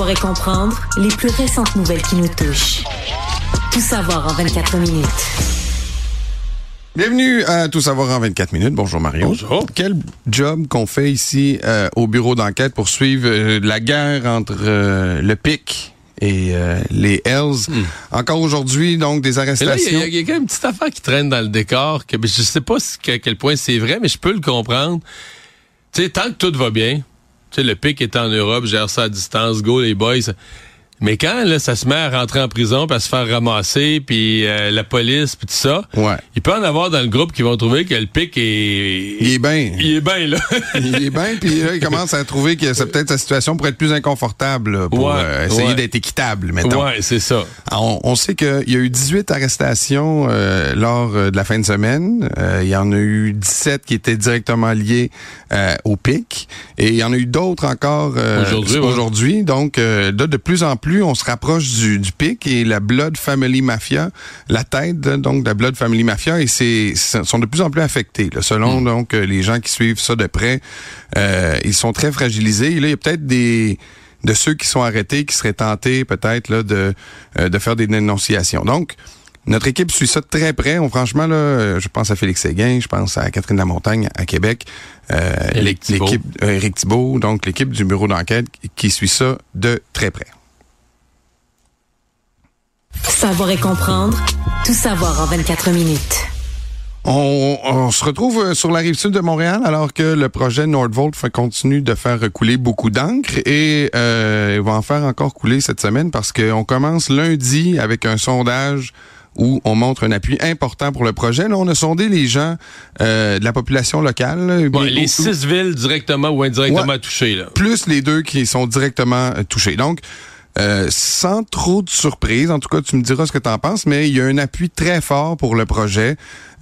Savoir et comprendre les plus récentes nouvelles qui nous touchent. Tout savoir en 24 minutes. Bienvenue à Tout savoir en 24 minutes. Bonjour Mario. Bonjour. Quel job qu'on fait ici euh, au bureau d'enquête pour suivre euh, la guerre entre euh, le PIC et euh, les Hells. Encore aujourd'hui, donc, des arrestations. il y, a- il y a quand même une petite affaire qui traîne dans le décor, que ben, je sais pas si- à quel point c'est vrai, mais je peux le comprendre. Tu sais, tant que tout va bien, tu sais, le pic est en Europe, gère ça à distance, go les boys. Mais quand là, ça se met à rentrer en prison, puis à se faire ramasser, puis euh, la police, puis tout ça, Ouais. il peut en avoir dans le groupe qui vont trouver que le pic est... Il est bien. Il est bien, là. Il est bien, puis là, il commence à trouver que c'est peut-être sa situation pour être plus inconfortable là, pour Ouais, euh, essayer ouais. d'être équitable, mettons. ouais, c'est ça. On, on sait qu'il y a eu 18 arrestations euh, lors euh, de la fin de semaine. Euh, il y en a eu 17 qui étaient directement liés euh, au PIC. Et il y en a eu d'autres encore euh, Aujourd'hui, ouais. aujourd'hui. Donc, euh, là, de plus en plus, on se rapproche du, du PIC et la Blood Family Mafia, la tête donc de la Blood Family Mafia, et c'est sont de plus en plus affectés. là. selon donc euh, les gens qui suivent ça de près, euh, ils sont très fragilisés. Et là, il y a peut-être des de ceux qui sont arrêtés qui seraient tentés peut-être là de euh, de faire des dénonciations. Donc notre équipe suit ça de très près. On, franchement, là, euh, je pense à Félix Séguin, je pense à Catherine Lamontagne à Québec, euh, l'équipe euh, Éric Thibault, donc l'équipe du bureau d'enquête qui suit ça de très près. Savoir et comprendre. Tout savoir en 24 minutes. On, on se retrouve euh, sur la rive sud de Montréal alors que le projet Nordvolt continue de faire couler beaucoup d'encre et euh, il va en faire encore couler cette semaine parce qu'on commence lundi avec un sondage où on montre un appui important pour le projet. Là, on a sondé les gens euh, de la population locale. Bon, les six villes directement ou indirectement Ouais. touchées, là. plus les deux qui sont directement touchés. Donc, euh, sans trop de surprise, en tout cas, tu me diras ce que tu en penses, mais il y a un appui très fort pour le projet.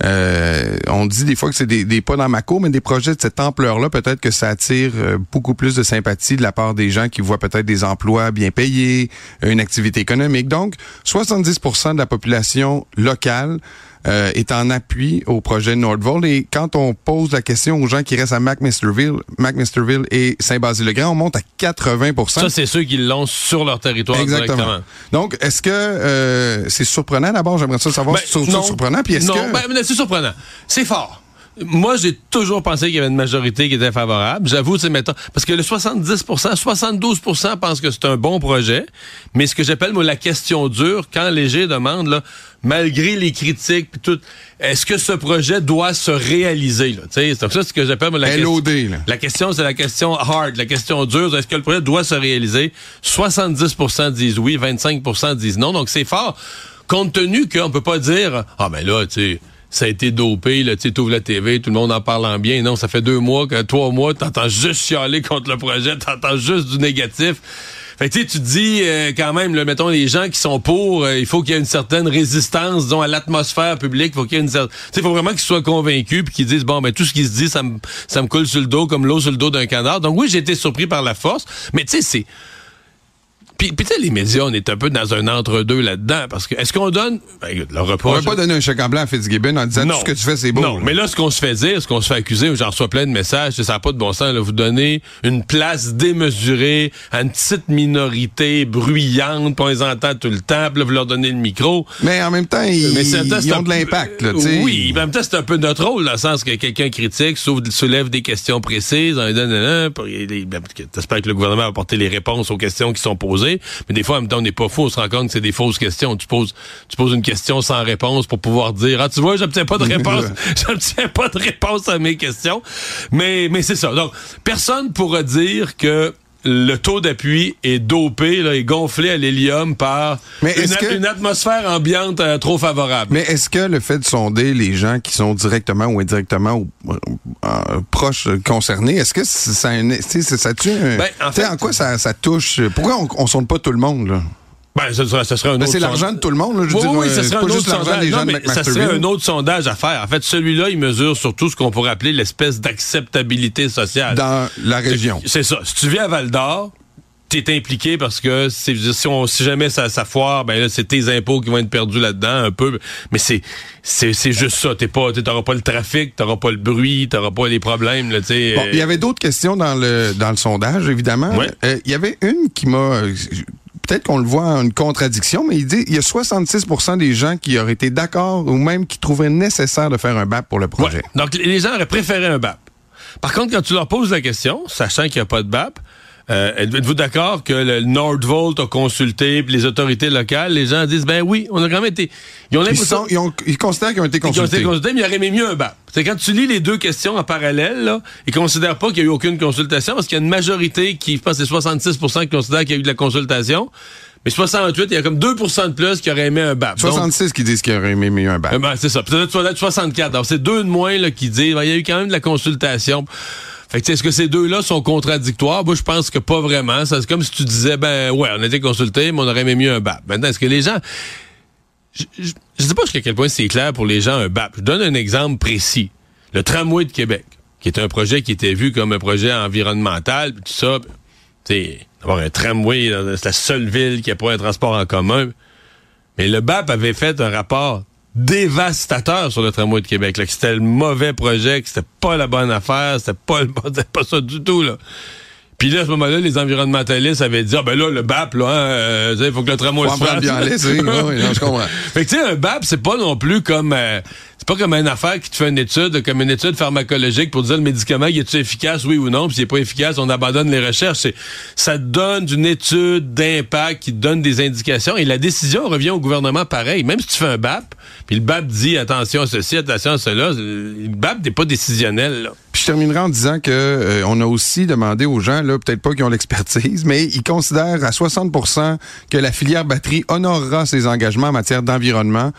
Euh, on dit des fois que c'est des, des pas dans ma cour, mais des projets de cette ampleur-là, peut-être que ça attire euh, beaucoup plus de sympathie de la part des gens qui voient peut-être des emplois bien payés, une activité économique. Donc, 70% de la population locale euh, est en appui au projet Nordvolt. Et quand on pose la question aux gens qui restent à McMisterville, McMisterville et Saint-Basile-le-Grand, on monte à 80% Ça, c'est ceux qui l'ont sur leur territoire Exactement. directement. Donc, est-ce que euh, c'est surprenant? D'abord? J'aimerais ça savoir Ben, si c'est surprenant. Puis est-ce que... ben, c'est surprenant. C'est fort. Moi, j'ai toujours pensé qu'il y avait une majorité qui était favorable. J'avoue, c'est mettons, parce que le 70% 72% pensent que c'est un bon projet, mais ce que j'appelle, moi, la question dure, quand Léger demande, là, malgré les critiques puis tout, est-ce que ce projet doit se réaliser, là? C'est ça ce que j'appelle, moi, la question. LOD, là. La question, c'est la question hard, la question dure. Est-ce que le projet doit se réaliser? 70% disent oui, 25% disent non. Donc, c'est fort. Compte tenu qu'on peut pas dire, ah, ben là, tu sais, ça a été dopé, là, tu sais, t'ouvres la TV, tout le monde en parle en bien. Non, ça fait deux mois, que trois mois, t'entends juste chialer contre le projet, t'entends juste du négatif. Fait que, tu te dis, euh, quand même, là, mettons, les gens qui sont pour, euh, il faut qu'il y ait une certaine résistance, disons, à l'atmosphère publique. faut qu'il y ait une certaine... Sais, faut vraiment qu'ils soient convaincus puis qu'ils disent, bon, ben, tout ce qui se dit, ça me, ça me coule sur le dos comme l'eau sur le dos d'un canard. Donc, oui, j'ai été surpris par la force. Mais, tu sais, c'est... Puis, puis tu sais, les médias, on est un peu dans un entre-deux là-dedans. Parce que, est-ce qu'on donne... Ben, écoute, le On reproche... va pas donner un chèque en blanc à Fitzgibbon en disant tout ce que tu fais, c'est beau. Non, là. mais là, ce qu'on se fait dire, ce qu'on se fait accuser, j'en reçois plein de messages, ça n'a pas de bon sens. Là, vous donnez une place démesurée à une petite minorité bruyante, on les entend tout le temps, puis là, vous leur donnez le micro. Mais en même temps, ils, Mais ils ont un de l'impact. là, tu sais. Oui, mais en même temps, c'est un peu notre rôle, dans le sens que quelqu'un critique, soulève, soulève des questions précises, on lui donne, un, ben, t'espères que le gouvernement va apporter les réponses aux questions qui sont posées, mais des fois, en même temps, on n'est pas faux, on se rend compte que c'est des fausses questions. Tu poses, tu poses une question sans réponse pour pouvoir dire, ah, tu vois, j'obtiens pas de réponse, j'obtiens pas de réponse à mes questions. Mais, mais c'est ça. Donc, personne pourra dire que le taux d'appui est dopé, là, est gonflé à l'hélium par Mais une, est-ce que- une atmosphère ambiante euh, trop favorable. Mais est-ce que le fait de sonder les gens qui sont directement ou indirectement ou, euh, proches euh, concernés, est-ce que ça, ça, ça tue un- Ben, en tu sais, fait- en quoi ça, ça touche? Pourquoi on, on sonde pas tout le monde, là? Ben, ce serait, ce serait un Ben, autre c'est l'argent de tout le monde, là. Je Oui, dire, oui, euh, ce serait un autre sondage. des gens Non, de mais ça serait un autre sondage à faire. En fait, celui-là, il mesure surtout ce qu'on pourrait appeler l'espèce d'acceptabilité sociale. Dans la région. C'est ça. Si tu vis à Val d'Or, t'es impliqué parce que si, on, si jamais ça, ça foire, ben là c'est tes impôts qui vont être perdus là-dedans un peu. Mais c'est c'est c'est juste ça. T'es pas t'auras pas le trafic, t'auras pas le bruit, t'auras pas les problèmes. Là, sais. bon, il y avait d'autres questions dans le dans le sondage évidemment. Euh, il y avait une qui m'a peut-être qu'on le voit en une contradiction, mais il dit il y a 66% des gens qui auraient été d'accord ou même qui trouveraient nécessaire de faire un BAP pour le projet. Donc les gens auraient préféré un BAP. Par contre, quand tu leur poses la question, sachant qu'il n'y a pas de BAP, euh, êtes-vous d'accord que le Nordvolt a consulté les autorités locales? Les gens disent, ben oui, on a quand même été... Ils, ont ils, sont, ils, ont, ils considèrent qu'ils ont été consultés. Ils ont été consultés, mais ils auraient mieux un BAP. C'est quand tu lis les deux questions en parallèle, là, ils considèrent pas qu'il y a eu aucune consultation parce qu'il y a une majorité qui, je pense c'est 66% qui considèrent qu'il y a eu de la consultation. Mais 68, il y a comme 2% de plus qui auraient aimé un BAP. 66 qui disent qu'ils auraient aimé un BAP. Ben, c'est ça. Peut-être 64. Alors, c'est deux de moins là, qui disent ben, il y a eu quand même de la consultation. Fait que est-ce que ces deux-là sont contradictoires? Moi, je pense que pas vraiment. C'est comme si tu disais, ben ouais, on a été consulté, mais on aurait aimé mieux un BAP. Maintenant, est-ce que les gens... Je, ne sais pas jusqu'à quel point c'est clair pour les gens un BAP. Je donne un exemple précis. Le tramway de Québec, qui est un projet qui était vu comme un projet environnemental, tout ça. Tu avoir un tramway, c'est la seule ville qui a pas un transport en commun. Mais le BAP avait fait un rapport dévastateur sur le tramway de Québec. que c'était le mauvais projet, que c'était pas la bonne affaire, c'était pas, pas ça du tout. Là. Puis là, à ce moment-là, les environnementalistes avaient dit, ah ben là, le BAP, là, hein, il faut que le tramway se fasse. bien aller, oui, non, je comprends. fait que tu sais, un BAP, c'est pas non plus comme... Euh, c'est pas comme une affaire qui te fait une étude, comme une étude pharmacologique pour dire le médicament, il est-tu efficace, oui ou non, puis s'il n'est pas efficace, on abandonne les recherches. C'est, ça donne une étude d'impact qui donne des indications et la décision revient au gouvernement pareil. Même si tu fais un BAP, puis le BAP dit attention à ceci, attention à cela, le BAP n'est pas décisionnel. Là. Puis je terminerai en disant que euh, on a aussi demandé aux gens, là, peut-être pas qui ont l'expertise, mais ils considèrent à 60% que la filière batterie honorera ses engagements en matière d'environnement.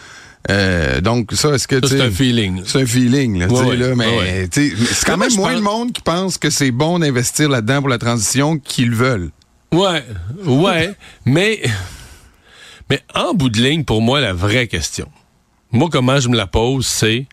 Euh, donc ça, est-ce que c'est un feeling C'est un feeling, là, là mais c'est quand même moins le monde qui pense que c'est bon d'investir là-dedans pour la transition qu'ils veulent. Ouais, ouais, mais mais en bout de ligne, pour moi, la vraie question, moi comment je me la pose, c'est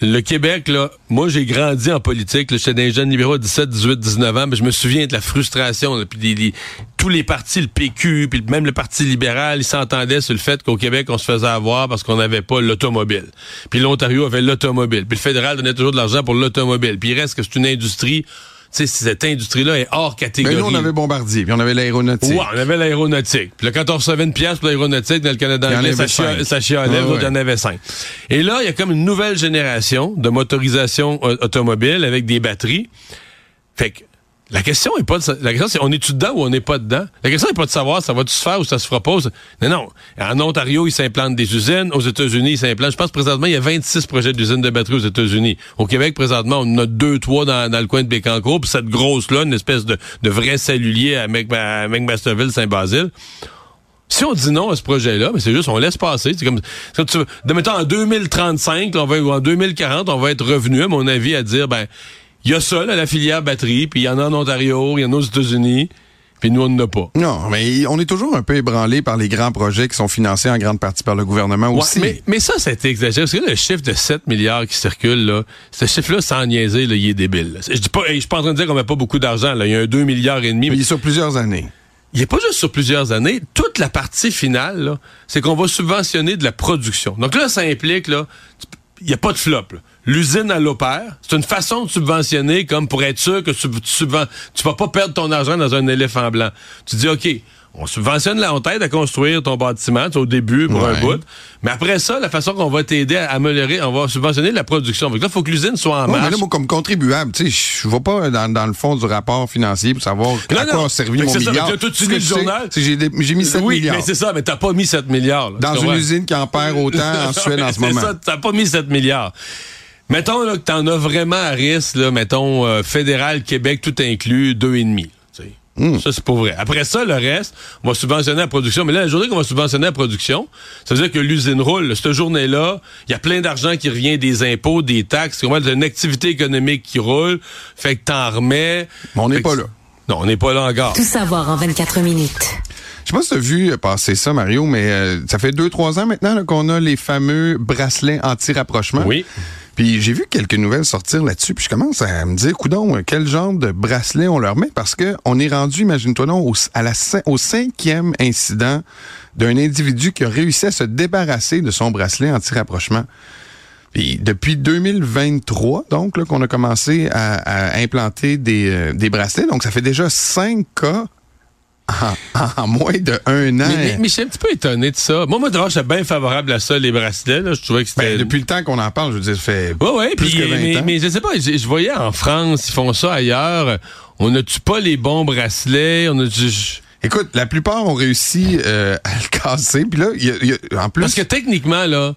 le Québec, là, moi j'ai grandi en politique, j'étais des jeunes libéraux de 17, 18, 19 ans, mais je me souviens de la frustration, puis tous les partis, le PQ, puis même le Parti libéral, ils s'entendaient sur le fait qu'au Québec, on se faisait avoir parce qu'on n'avait pas l'automobile. Puis l'Ontario avait l'automobile. Puis le fédéral donnait toujours de l'argent pour l'automobile. Puis il reste que c'est une industrie sais, cette industrie-là est hors catégorie. Mais nous, on avait Bombardier, puis on avait l'aéronautique. Ouais, on avait l'aéronautique. Puis là, quand on recevait une pièce pour l'aéronautique dans le Canada anglais, ça, chia, ça chialait, ah, il y en avait cinq. Et là, il y a comme une nouvelle génération de motorisation automobile avec des batteries. Fait que la question est pas de, la question c'est on est-tu dedans ou on n'est pas dedans? La question n'est pas de savoir ça va-tu se faire ou ça se fera pas. Non non, en Ontario, ils s'implantent des usines, aux États-Unis, ils s'implantent. Je pense présentement, il y a 26 projets d'usines de batteries aux États-Unis. Au Québec présentement, on a deux trois dans, dans le coin de Bécancour, puis cette grosse là, une espèce de, de vrai salulier à McMasterville Saint-Basile. Si on dit non à ce projet-là, mais c'est juste on laisse passer. C'est comme tu, de mettons en 2035, on va, ou en 2040, on va être revenu, à mon avis, à dire ben il y a ça, là, la filière batterie, puis il y en a en Ontario, il y en a aux États-Unis. Puis nous, on n'en a pas. Non, mais on est toujours un peu ébranlé par les grands projets qui sont financés en grande partie par le gouvernement aussi. Mais, mais ça, c'est exagéré. Parce que le chiffre de 7 milliards qui circule, là, ce chiffre-là, sans niaiser, là, il est débile. Je dis pas, je suis pas en train de dire qu'on met pas beaucoup d'argent. Il y a un 2 milliards et demi. Mais, il est sur plusieurs années. Il n'est pas juste sur plusieurs années. Toute la partie finale, c'est qu'on va subventionner de la production. Donc là, ça implique, là, il n'y a pas de flop. L'usine, à l'opère. C'est une façon de subventionner comme pour être sûr que tu, tu, tu vas pas perdre ton argent dans un éléphant blanc. Tu dis, OK, on subventionne la, t'aide à construire ton bâtiment au début pour un bout. Mais après ça, la façon qu'on va t'aider à améliorer, on va subventionner la production. Donc là, il faut que l'usine soit en marche. Mais là, moi, comme contribuable, tu sais, je vais pas dans, dans, le fond du rapport financier pour savoir à quoi a servi mon milliard. Ça, tu lu le journal. J'ai mis 7 oui, milliards. mais c'est ça, mais t'as pas mis 7 milliards. dans une usine qui en perd autant en Suède en ce moment. C'est ça, t'as pas mis 7 milliards. Mettons là, que t'en as vraiment à risque, là, mettons, euh, fédéral, Québec, tout inclus, deux et demi. Hmm. Ça, c'est pas vrai. Après ça, le reste, on va subventionner la production. Mais là, la journée qu'on va subventionner la production, ça veut dire que l'usine roule. Cette journée-là, il y a plein d'argent qui revient des impôts, des taxes. C'est une activité économique qui roule. Fait que t'en remets. Mais on n'est pas là. Non, on n'est pas là encore. Tout savoir en 24 minutes. Je sais pas si tu as vu passer ça, Mario, mais euh, ça fait deux, trois ans maintenant qu'on a les fameux bracelets anti-rapprochement. Oui. Puis j'ai vu quelques nouvelles sortir là-dessus, puis je commence à me dire, coudon, quel genre de bracelet on leur met, parce que on est rendu, imagine-toi non, au, cinquième incident d'un individu qui a réussi à se débarrasser de son bracelet anti-rapprochement. Puis depuis 2023, donc, qu'on a commencé à, implanter des, euh, des bracelets. Donc, ça fait déjà cinq cas en, moins de un an. Mais, je suis un petit peu étonné de ça. Moi, moi, d'abord, j'étais bien favorable à ça, les bracelets. Là. Je trouvais que c'était... Ben, depuis le temps qu'on en parle, je veux dire, ça fait ouais, ouais, plus que 20 mais, ans. Mais je sais pas, je, voyais en France, ils font ça ailleurs. On n'a-tu pas les bons bracelets? On a Écoute, la plupart ont réussi euh, à le casser. Puis là, y a, en plus... Parce que techniquement, là,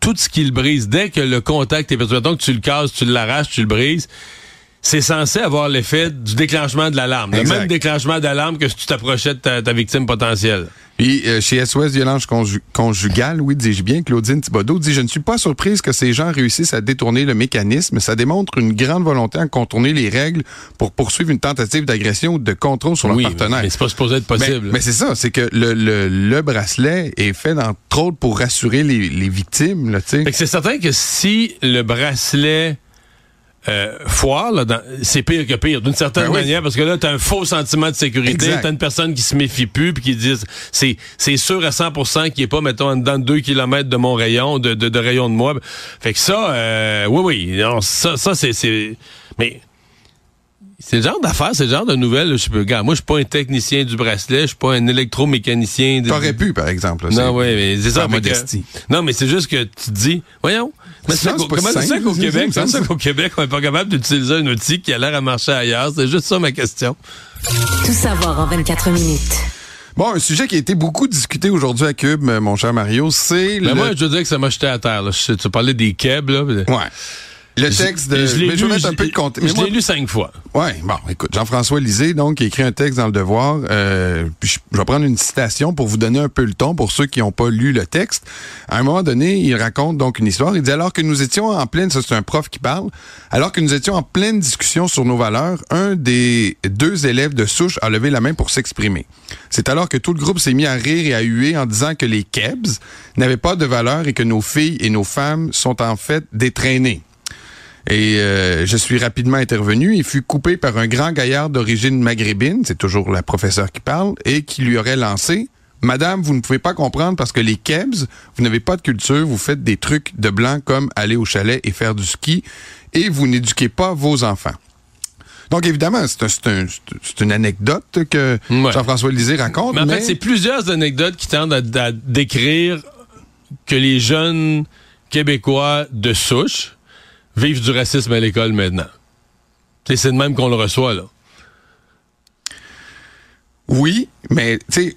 tout ce qui le brise, dès que le contact est perdu, donc tu le casses, tu l'arraches, tu le brises, c'est censé avoir l'effet du déclenchement de l'alarme. Le même déclenchement d'alarme que si tu t'approchais de ta, victime potentielle. Puis euh, chez SOS Violence Conjugale, oui, dis-je bien, Claudine Thibodeau dit « Je ne suis pas surprise que ces gens réussissent à détourner le mécanisme. Ça démontre une grande volonté à contourner les règles pour poursuivre une tentative d'agression ou de contrôle sur leur partenaire. Mais c'est pas supposé être possible. Mais, c'est ça, c'est que le, le, bracelet est fait, entre autres, pour rassurer les, les victimes. C'est certain que si le bracelet euh, foire, c'est pire que pire, d'une certaine ben manière, parce que là, t'as un faux sentiment de sécurité, t'as une personne qui se méfie plus, puis qui dit, c'est, c'est sûr à 100% qu'il est pas, mettons, dans deux kilomètres de mon rayon, de, de, rayon de moi. Fait que ça, euh, oui, oui, non, ça, ça c'est, c'est, mais c'est le genre d'affaires, c'est le genre de nouvelles. Je peux, moi, je suis pas un technicien du bracelet, je suis pas un électromécanicien. T'aurais pu, par exemple. non, oui, mais c'est ça. modestie. non, mais c'est juste que tu te dis, voyons, mais c'est ça qu'au Québec, c'est ça qu'au Québec, on n'est pas capable d'utiliser un outil qui a l'air à marcher ailleurs? C'est juste ça ma question. Tout savoir en 24 minutes. Bon, un sujet qui a été beaucoup discuté aujourd'hui à Cube, mon cher Mario, c'est le... moi, je veux dire que ça m'a jeté à terre. Là. Tu parlais des kebs, là. Ouais. Le texte de. Je, mais je vais mettre un peu de contexte. Je l'ai lu cinq fois. Oui, bon, écoute, Jean-François Lisée, donc, qui écrit un texte dans le Devoir. Euh, puis je, vais prendre une citation pour vous donner un peu le ton pour ceux qui n'ont pas lu le texte. À un moment donné, il raconte donc une histoire. Il dit alors que nous étions en pleine, ça c'est un prof qui parle, alors que nous étions en pleine discussion sur nos valeurs, un des deux élèves de souche a levé la main pour s'exprimer. C'est alors que tout le groupe s'est mis à rire et à huer en disant que les KEBS n'avaient pas de valeur et que nos filles et nos femmes sont en fait des traînées. Et euh, je suis rapidement intervenu. Il fut coupé par un grand gaillard d'origine maghrébine, c'est toujours la professeure qui parle, et qui lui aurait lancé Madame, vous ne pouvez pas comprendre parce que les Kebs, vous n'avez pas de culture, vous faites des trucs de blanc comme aller au chalet et faire du ski, et vous n'éduquez pas vos enfants. Donc, évidemment, c'est une anecdote que Jean-François Lisée raconte. Mais en fait, c'est plusieurs anecdotes qui tendent à, décrire que les jeunes Québécois de souche, vivre du racisme à l'école maintenant. C'est de même qu'on le reçoit, là. Oui, mais tu sais,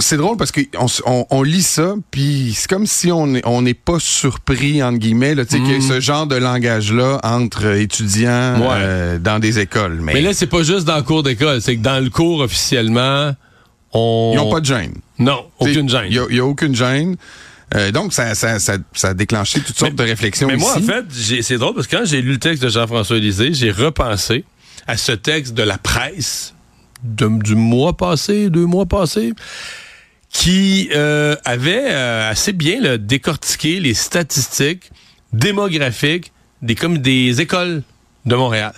c'est drôle parce qu'on on, lit ça, puis c'est comme si on n'est pas surpris entre guillemets, tu sais, qu'il y ait mm. ce genre de langage-là entre étudiants euh, dans des écoles. Mais, là, c'est pas juste dans le cours d'école, c'est que dans le cours officiellement, on. Ils n'ont pas de gêne. Non, aucune gêne. Il n'y a, aucune gêne. Euh, donc, ça, ça, ça, ça, a déclenché toutes sortes de réflexions. Mais moi, en fait, c'est drôle parce que quand j'ai lu le texte de Jean-François Lisée, j'ai repensé à ce texte de la presse du mois passé, deux mois passés, qui euh, avait euh, assez bien décortiqué les statistiques démographiques des, comme des écoles de Montréal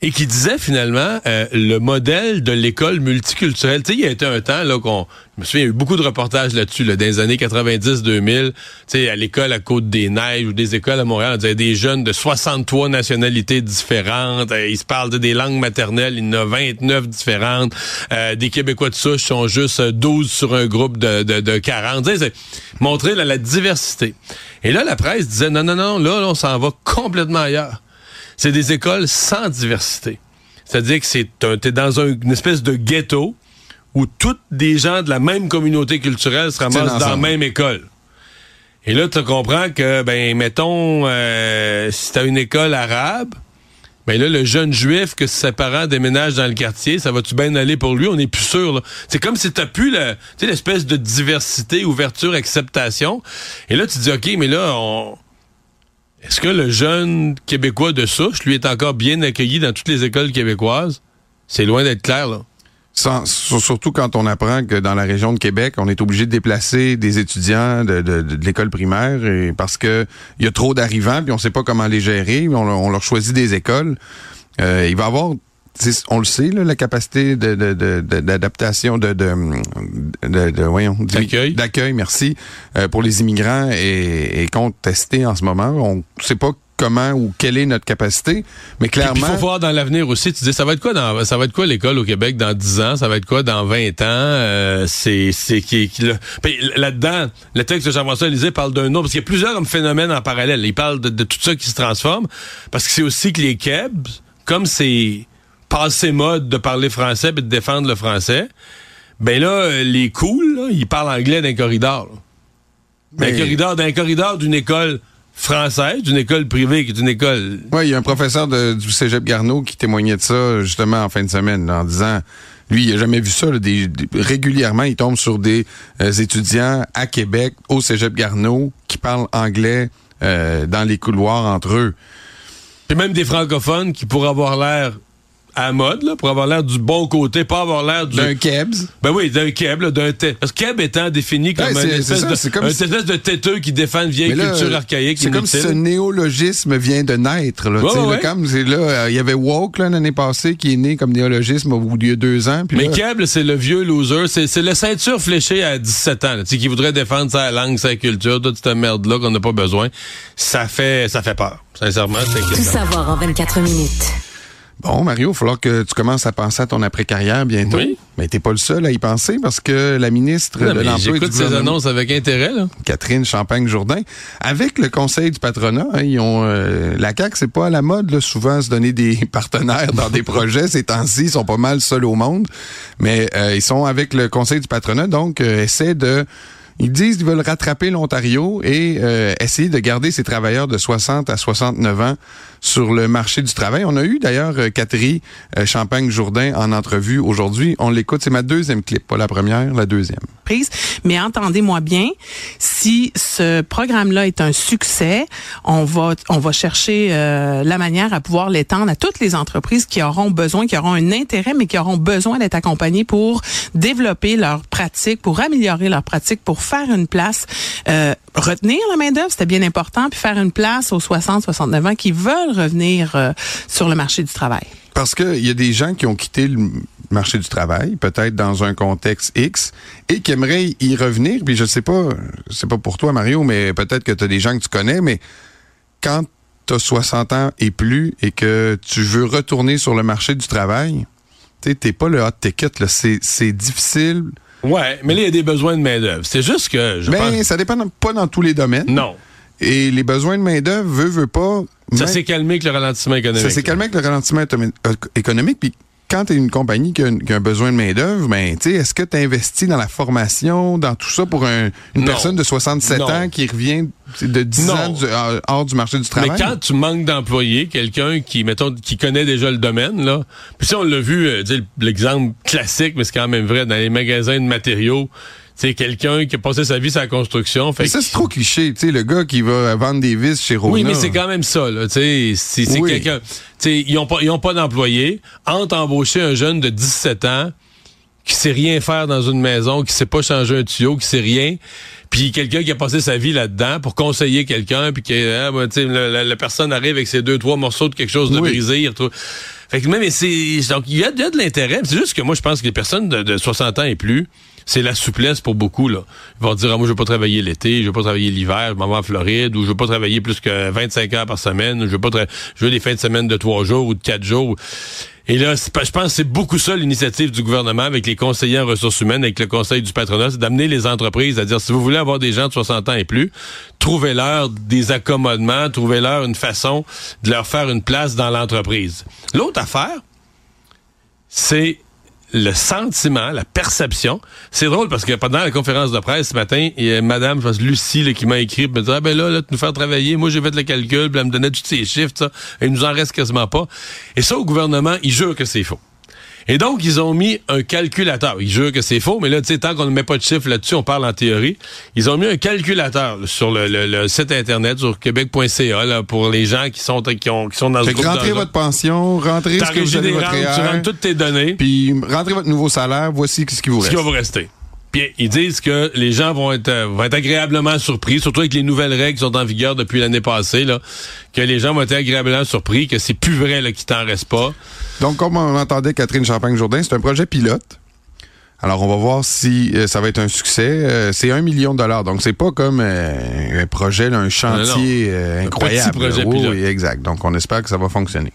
et qui disait finalement euh, le modèle de l'école multiculturelle. Tu sais, il y a été un temps là qu'on, je me souviens, il y a eu beaucoup de reportages là-dessus là, dans les années 90-2000. Tu sais, à l'école à Côte-des-Neiges ou des écoles à Montréal, on disait des jeunes de 63 nationalités différentes. Euh, ils se parlent de des langues maternelles, il y en a 29 différentes. Euh, des Québécois de souche sont juste 12 sur un groupe de, de, de 40. Tu sais, montrer la diversité. Et là, la presse disait non, non, non, là, là on s'en va complètement ailleurs c'est des écoles sans diversité. C'est-à-dire que c'est t'es dans une espèce de ghetto où toutes des gens de la même communauté culturelle se ramassent dans la même école. Et là, tu comprends que, ben, mettons, euh, si t'as une école arabe, ben là, le jeune juif que ses parents déménagent dans le quartier, ça va-tu bien aller pour lui? On n'est plus sûr. C'est comme si t'as plus l'espèce de diversité, ouverture, acceptation. Et là, tu dis, OK, mais là, on est-ce que le jeune Québécois de souche, lui, est encore bien accueilli dans toutes les écoles québécoises? C'est loin d'être clair, là. Surtout quand on apprend que dans la région de Québec, on est obligé de déplacer des étudiants de, l'école primaire parce que il y a trop d'arrivants puis on sait pas comment les gérer, on, leur- choisit des écoles. Euh, il va y avoir on le sait, là, la capacité d'adaptation, de, de, de, D'accueil. d'accueil, merci, euh, pour les immigrants est, est contestée en ce moment. On ne sait pas comment ou quelle est notre capacité, mais Puis il clairement, faut voir dans l'avenir aussi. Tu dis, ça va être quoi dans, ça va être quoi l'école au Québec dans 10 ans? Ça va être quoi dans 20 ans? Euh, c'est, c'est qui, là-dedans, le texte de Jean-François Lisée parle d'un autre, parce qu'il y a plusieurs phénomènes en parallèle. Il parle de, de tout ça qui se transforme, parce que c'est aussi que les Kebs, comme c'est passé mode de parler français et de défendre le français, ben là, les cools, là, ils parlent anglais d'un corridor. D'un corridor, d'un corridor d'une école française, d'une école privée, qui est une école Oui, il y a un professeur de- du Cégep Garneau qui témoignait de ça justement en fin de semaine, là, en disant, lui, il a jamais vu ça. là, des- des- régulièrement, il tombe sur des euh, étudiants à Québec, au Cégep Garneau, qui parlent anglais euh, dans les couloirs entre eux. Puis même des francophones qui pourraient avoir l'air à la mode, là, pour avoir l'air du bon côté, pas avoir l'air du... D'un Kebs. Ben oui, d'un keb, d'un tête. Parce que keb étant défini comme Ouais, un c'est- c'est espèce, ça, de, comme un si- espèce de têteux qui défend une vieille là, culture archaïque C'est comme si ce néologisme vient de naître. Là, Ouais, ouais. comme c'est là, euh, il y avait woke l'année passée qui est né comme néologisme au bout de deux ans. Puis Mais là, Keb, c'est le vieux loser. C'est, c'est le ceinture fléchée à 17 ans. Tu sais, qui voudrait défendre sa langue, sa culture, toute cette merde-là qu'on n'a pas besoin. Ça fait, ça fait peur. Sincèrement, c'est Tout savoir en 24 minutes. Bon, Mario, il va falloir que tu commences à penser à ton après-carrière bientôt. Oui. Mais t'es pas le seul à y penser parce que la ministre Non, de l'Emploi et du ces annonces avec intérêt, là. Catherine Champagne-Jourdain, avec le conseil du patronat, hein, ils ont euh, la CAQ, c'est pas à la mode, là, souvent se donner des partenaires dans des projets. Ces temps-ci, ils sont pas mal seuls au monde. Mais euh, ils sont avec le conseil du patronat, donc euh, essaient de ils disent qu'ils veulent rattraper l'Ontario et euh, essayer de garder ces travailleurs de 60 à 69 ans sur le marché du travail. On a eu d'ailleurs euh, Catherine euh, Champagne-Jourdain en entrevue aujourd'hui. On l'écoute, c'est ma deuxième clip, pas la première, la deuxième. entreprises. Mais entendez-moi bien, si ce programme-là est un succès, on va on va chercher euh, la manière à pouvoir l'étendre à toutes les entreprises qui auront besoin, qui auront un intérêt, mais qui auront besoin d'être accompagnées pour développer leurs pratiques, pour améliorer leurs pratiques, pour faire une place, euh, retenir la main d'œuvre, c'était bien important, puis faire une place aux 60-69 ans qui veulent revenir euh, sur le marché du travail. Parce qu'il y a des gens qui ont quitté le marché du travail, peut-être dans un contexte X, et qui aimeraient y revenir. Puis je sais pas, c'est pas pour toi, Mario, mais peut-être que tu as des gens que tu connais, mais quand tu as 60 ans et plus et que tu veux retourner sur le marché du travail, tu t'es pas le hot ticket, c'est difficile. Ouais, mais là, il y a des besoins de main-d'œuvre. C'est juste que je Mais pense. ça dépend pas dans tous les domaines. Non. Et les besoins de main-d'œuvre, veut, veut pas. Ça s'est calmé avec le ralentissement économique. Ça s'est calmé avec le ralentissement euh, économique. Puis quand tu es une compagnie qui a, un- qui a un besoin de main-d'œuvre, ben, tu sais, est-ce que tu investis dans la formation, dans tout ça pour un- une Non. personne de 67 Non. ans qui revient de 10 Non. ans du- hors- hors du marché du travail? Mais quand tu manques d'employés, quelqu'un qui, mettons, qui connaît déjà le domaine, là. Puis ça, on l'a vu, euh, l'exemple classique, mais c'est quand même vrai, dans les magasins de matériaux. C'est quelqu'un qui a passé sa vie sur la construction. Fait Mais ça, c'est trop cliché. Tu sais, le gars qui va vendre des vis chez Rona. Oui, mais c'est quand même ça, là. Tu sais, si c'est Oui. quelqu'un. Tu sais, ils ont pas, ils ont pas d'employés. Entre embaucher un jeune de 17 ans qui sait rien faire dans une maison, qui sait pas changer un tuyau, qui sait rien, puis quelqu'un qui a passé sa vie là-dedans pour conseiller quelqu'un, puis que ah, ben, la, la- la personne arrive avec ses deux trois morceaux de quelque chose de Oui. brisé, il retrouve. Fait que même c'est donc il y a, il y a de l'intérêt. C'est juste que moi je pense que les personnes de, de 60 ans et plus, c'est la souplesse pour beaucoup là. Ils vont dire ah, moi je veux pas travailler l'été, je veux pas travailler l'hiver, je m'en vais en Floride ou je veux pas travailler plus que 25 heures par semaine, ou je veux pas je veux des fins de semaine de trois jours ou de quatre jours. Et là, je pense que c'est beaucoup ça l'initiative du gouvernement avec les conseillers en ressources humaines, avec le conseil du patronat, c'est d'amener les entreprises à dire si vous voulez avoir des gens de 60 ans et plus, trouvez-leur des accommodements, trouvez-leur une façon de leur faire une place dans l'entreprise. L'autre affaire, c'est le sentiment, la perception. C'est drôle parce que pendant la conférence de presse ce matin, il y a Madame, je pense, Lucie, qui m'a écrit, me dire, ah ben là, là, tu nous faire travailler. Moi, j'ai fait le calcul, puis elle me donnait tous ces chiffres, ça. Et il nous en reste quasiment pas. Et ça, au gouvernement, il jure que c'est faux. Et donc, ils ont mis un calculateur. Ils jurent que c'est faux, mais là, tu sais, tant qu'on ne met pas de chiffres là-dessus, on parle en théorie. Ils ont mis un calculateur sur le, le- le site Internet, sur québec.ca, pour les gens qui sont, qui ont, qui sont dans ce Fait que groupe rentrez votre pension, rentrez ce que vous avez votre tu rentres toutes tes données. puis rentrez votre nouveau salaire, voici ce qui vous ce reste. qui va vous rester. Puis ils disent que les gens vont être, euh, vont être agréablement surpris, surtout avec les nouvelles règles qui sont en vigueur depuis l'année passée, là, que les gens vont être agréablement surpris, que c'est plus vrai là, qu'il t'en reste pas. Donc, comme on entendait Catherine Champagne-Jourdain, c'est un projet pilote. Alors, on va voir si euh, ça va être un succès. Euh, c'est un million de dollars. Donc, c'est pas comme euh, un projet, là, un chantier euh, Un incroyable. petit projet Oui, pilote. oui, exact. Donc, on espère que ça va fonctionner.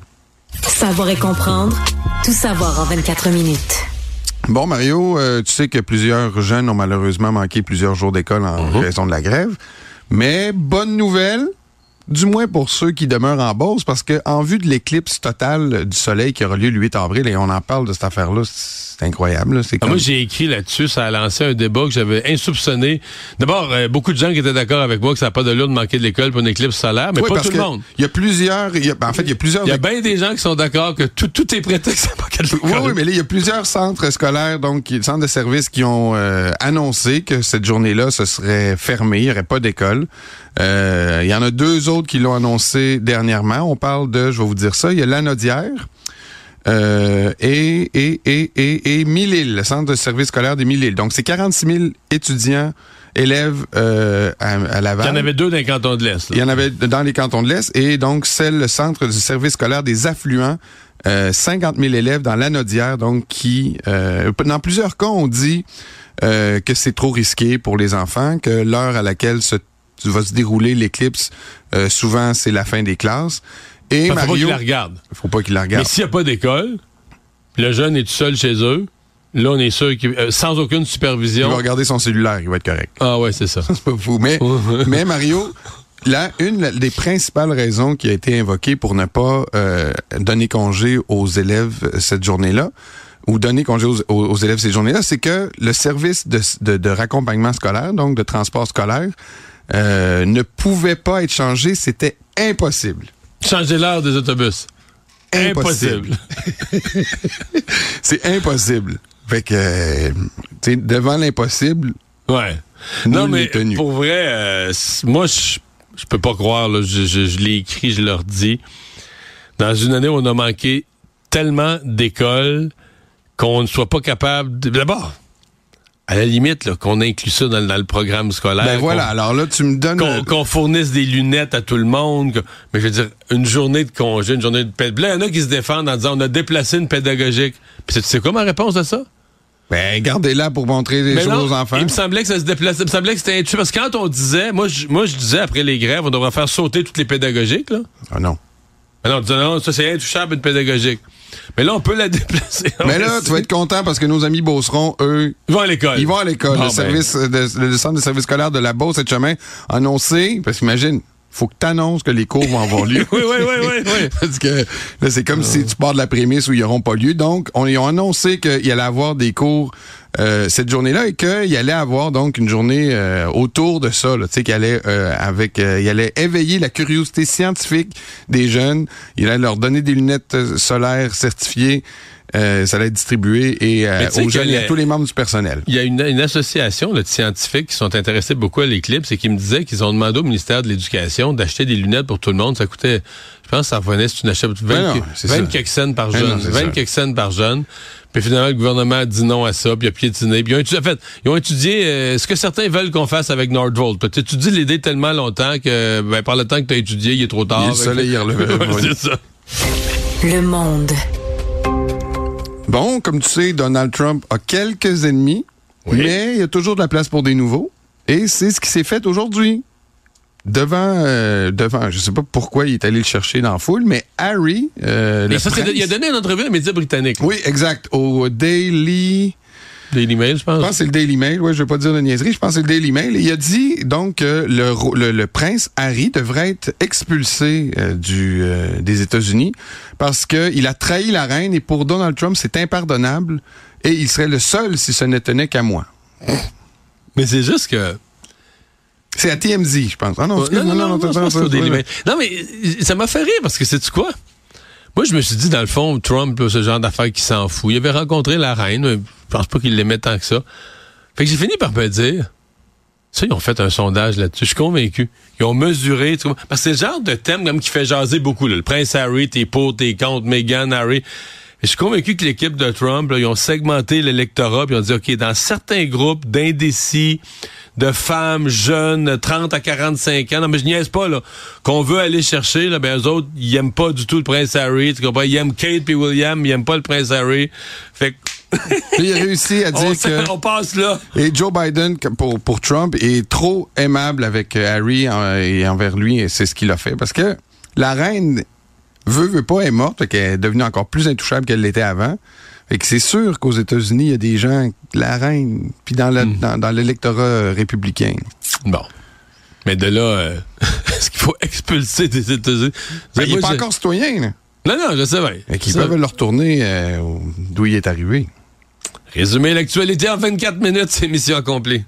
Savoir et comprendre. Tout savoir en 24 minutes. Bon, Mario, euh, tu sais que plusieurs jeunes ont malheureusement manqué plusieurs jours d'école en Mhm. raison de la grève. Mais bonne nouvelle, du moins pour ceux qui demeurent en Beauce, parce que en vue de l'éclipse totale du soleil qui aura lieu le 8 avril, et on en parle de cette affaire-là, c'est incroyable. là. C'est Ah, comme... Moi, j'ai écrit là-dessus, ça a lancé un débat que j'avais insoupçonné. D'abord, euh, beaucoup de gens qui étaient d'accord avec moi que ça n'a pas de l'heure de manquer de l'école pour une éclipse solaire, mais Oui, pas tout le monde. Il y a plusieurs. il y a- ben, en fait, il y a plusieurs. Il y a bien des gens qui sont d'accord que tout, tout est prétexte à manquer de l'école. Oui, oui, mais là, il y a plusieurs centres scolaires, donc centres de services qui ont euh, annoncé que cette journée-là, ce serait fermé, il n'y aurait pas d'école. Euh, il y en a deux autres qui l'ont annoncé dernièrement. On parle de, je vais vous dire ça, il y a l'Anodière euh, et, et, et, et, et Mille-Îles, le centre de services scolaires des Mille-Îles. Donc, c'est 46 000 étudiants, élèves euh, à, à Laval. Il y en avait deux dans les cantons de l'Est. Il y en avait dans les cantons de l'Est et donc celle le centre du service scolaire des affluents. Euh, 50 000 élèves dans l'anodière, donc qui, euh, dans plusieurs cas, on dit euh, que c'est trop risqué pour les enfants, que l'heure à laquelle se, va se dérouler l'éclipse, euh, souvent c'est la fin des classes. Et Faut pas Mario, qu'ils la regardent. faut pas qu'il la Mais regarde. s'il n'y a pas d'école, le jeune est tout seul chez eux, là, on est sûr qu'il euh, sans aucune Il supervision. va regarder son cellulaire, il va être correct. Ah ouais, c'est ça. C'est pas fou. Mais, mais Mario, là, une des principales raisons qui a été invoquée pour ne pas euh, donner congé aux élèves cette journée-là, ou donner congé aux, aux- aux élèves cette journée-là, c'est que le service de, de, de raccompagnement scolaire, donc de transport scolaire, euh, ne pouvait pas être changé. C'était impossible. Changer l'heure des autobus. Impossible. C'est impossible. Fait que, euh, tu sais, devant l'impossible, Ouais. Non, mais pour vrai, euh, moi, je je peux pas croire, là, je, je, je l'ai écrit, je leur dis. Dans une année on a manqué tellement d'écoles qu'on ne soit pas capable... de- D'abord, à la limite, qu'on inclue ça dans, dans le programme scolaire. ben voilà. Alors là, tu me donnes... Qu'on qu'on fournisse des lunettes à tout le monde. que- mais je veux dire, une journée de congé, une journée de pédagogique. Là, il y en a qui se défendent en disant on a déplacé une pédagogique. Puis c'est quoi ma réponse à ça? Ben, gardez-la pour montrer les Mais choses non, aux enfants. Il me semblait que ça se déplaçait. Il me semblait que c'était intuitif. Parce que quand on disait, moi je, moi, je disais après les grèves, on devrait faire sauter toutes les pédagogiques. Là. Ah non. Mais non, on disait non, ça c'est intouchable une pédagogique. Mais là, on peut la déplacer. Mais là, tu vas être content parce que nos amis Beauceron, eux, Ils vont à l'école. ils vont à l'école. Bon, le, ben. service de- le centre de service scolaire de la Beauce et de Chemin a annoncé, parce qu'imagine, faut que tu annonces que les cours vont avoir lieu. Oui, oui, oui, oui, oui. Parce que là, c'est comme si tu pars de la prémisse où ils n'auront pas lieu. Donc, on, ils ont annoncé qu'il allait avoir des cours euh, cette journée-là et qu'il allait avoir donc une journée euh, autour de ça. Tu sais, qu'il allait euh, avec, euh, il allait éveiller la curiosité scientifique des jeunes. Il allait leur donner des lunettes euh, solaires certifiées. Euh, ça allait être distribué et euh, aux jeunes et à tous les membres du personnel. Il y a une, une association là, de scientifiques qui sont intéressés beaucoup à l'éclipse et qui me disaient qu'ils ont demandé au ministère de l'Éducation d'acheter des lunettes pour tout le monde. Ça coûtait, je pense, ça revenait si tu n'achètes 20, Ben non, c'est 20 ça. quelques cents par jeune. non, c'est 20 ça. quelques cents par jeune. Puis finalement, le gouvernement a dit non à ça, puis il a piétiné. Puis ils ont étudié, en fait, ils ont étudié euh, ce que certains veulent qu'on fasse avec Nordvolt. Tu étudies l'idée tellement longtemps que ben, par le temps que tu as étudié, il est trop tard. Il est le soleil, c'est ça. Le monde. Bon, comme tu sais, Donald Trump a quelques ennemis, Oui. mais il y a toujours de la place pour des nouveaux. Et c'est ce qui s'est fait aujourd'hui. Devant, euh, devant, je sais pas pourquoi il est allé le chercher dans la foule, mais Harry, euh, le Et ça, c'est- prince- il a donné une entrevue à un média britannique. Oui, exact, au Daily... Daily Mail, je pense. Je pense que c'est le Daily Mail, ouais, je vais pas dire de niaiserie, je pense que c'est le Daily Mail. Il a dit donc que le, ro- le, le prince Harry devrait être expulsé euh, du, euh, des États-Unis parce qu'il a trahi la reine et pour Donald Trump, c'est impardonnable et il serait le seul si ce ne tenait qu'à moi. Mais c'est juste que. C'est à TMZ, je pense. Ah non, Oh, excuse, non, non, non, non. Non, mais euh, ça m'a fait rire parce que c'est-tu quoi? Moi, je me suis dit, dans le fond, Trump, là, ce genre d'affaires qui s'en fout. Il avait rencontré la reine. Je pense pas qu'il l'aimait tant que ça. Fait que j'ai fini par me dire, ça, ils ont fait un sondage là-dessus. Je suis convaincu. Ils ont mesuré. Vois, parce que c'est le genre de thème comme qui fait jaser beaucoup. Là. Le prince Harry, t'es pour, t'es contre, Meghan, Harry. Je suis convaincu que l'équipe de Trump, là, ils ont segmenté l'électorat, puis ils ont dit, OK, dans certains groupes d'indécis, de femmes jeunes, 30 à 45 ans, non, mais je niaise pas, là, qu'on veut aller chercher, là, ben, eux autres, ils aiment pas du tout le prince Harry, tu comprends? Ils aiment Kate puis William, ils aiment pas le prince Harry. Fait que il a réussi à dire on, que. on passe là. Et Joe Biden, pour, pour Trump, est trop aimable avec euh, Harry et envers lui, et c'est ce qu'il a fait. Parce que la reine veut, veut pas, est morte, fait qu'elle est devenue encore plus intouchable qu'elle l'était avant. Fait que c'est sûr qu'aux États-Unis, il y a des gens, la reine, puis dans le- dans, dans l'électorat euh, républicain. Bon. Mais de là, euh, est-ce qu'il faut expulser des États-Unis? Ben, il n'est pas je- encore citoyen, là. Non, non, je sais bien. Fait qu'ils peuvent le retourner euh, d'où il est arrivé. Résumer l'actualité en 24 minutes, c'est mission accomplie.